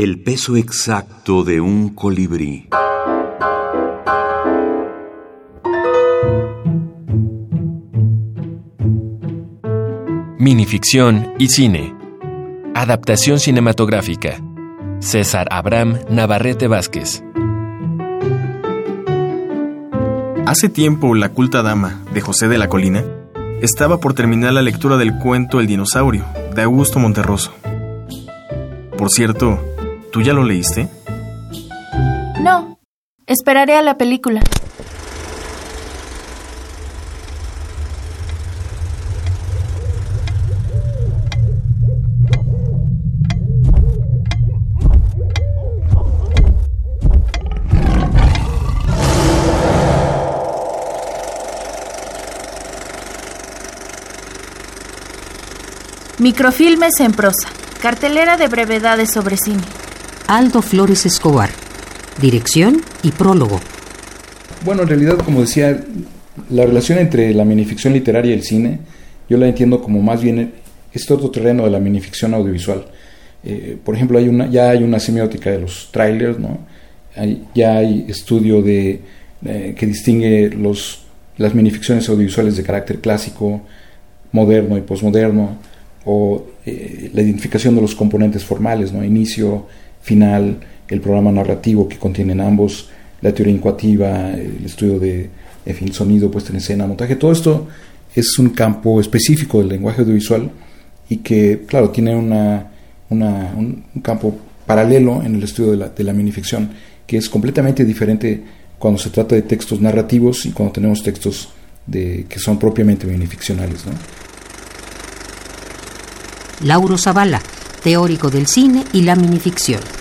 El peso exacto de un colibrí. Minificción y cine. Adaptación cinematográfica. César Abraham Navarrete Vázquez. Hace tiempo, La culta dama, de José de la Colina, estaba por terminar la lectura del cuento El dinosaurio, de Augusto Monterroso. Por cierto, ¿tú ya lo leíste? No, esperaré a la película. Microfilmes en prosa. Cartelera de brevedades sobre cine. Aldo Flores Escobar. Dirección y prólogo. Bueno, en realidad, como decía, la relación entre la minificción literaria y el cine, yo la entiendo como más bien este otro terreno de la minificción audiovisual. Eh, por ejemplo, hay una, ya hay una semiótica de los trailers, ¿no? ya hay estudio de, eh, que distingue los, las minificciones audiovisuales de carácter clásico, moderno y posmoderno o eh, la identificación de los componentes formales, ¿no? inicio, final, el programa narrativo que contienen ambos, la teoría incuativa, el estudio de fin, sonido, puesta en escena, montaje, todo esto es un campo específico del lenguaje audiovisual y que, claro, tiene una, un, campo paralelo en el estudio de la, de la minificción, que es completamente diferente cuando se trata de textos narrativos y cuando tenemos textos de, que son propiamente minificcionales. ¿no? Lauro Zavala, teórico del cine y la minificción.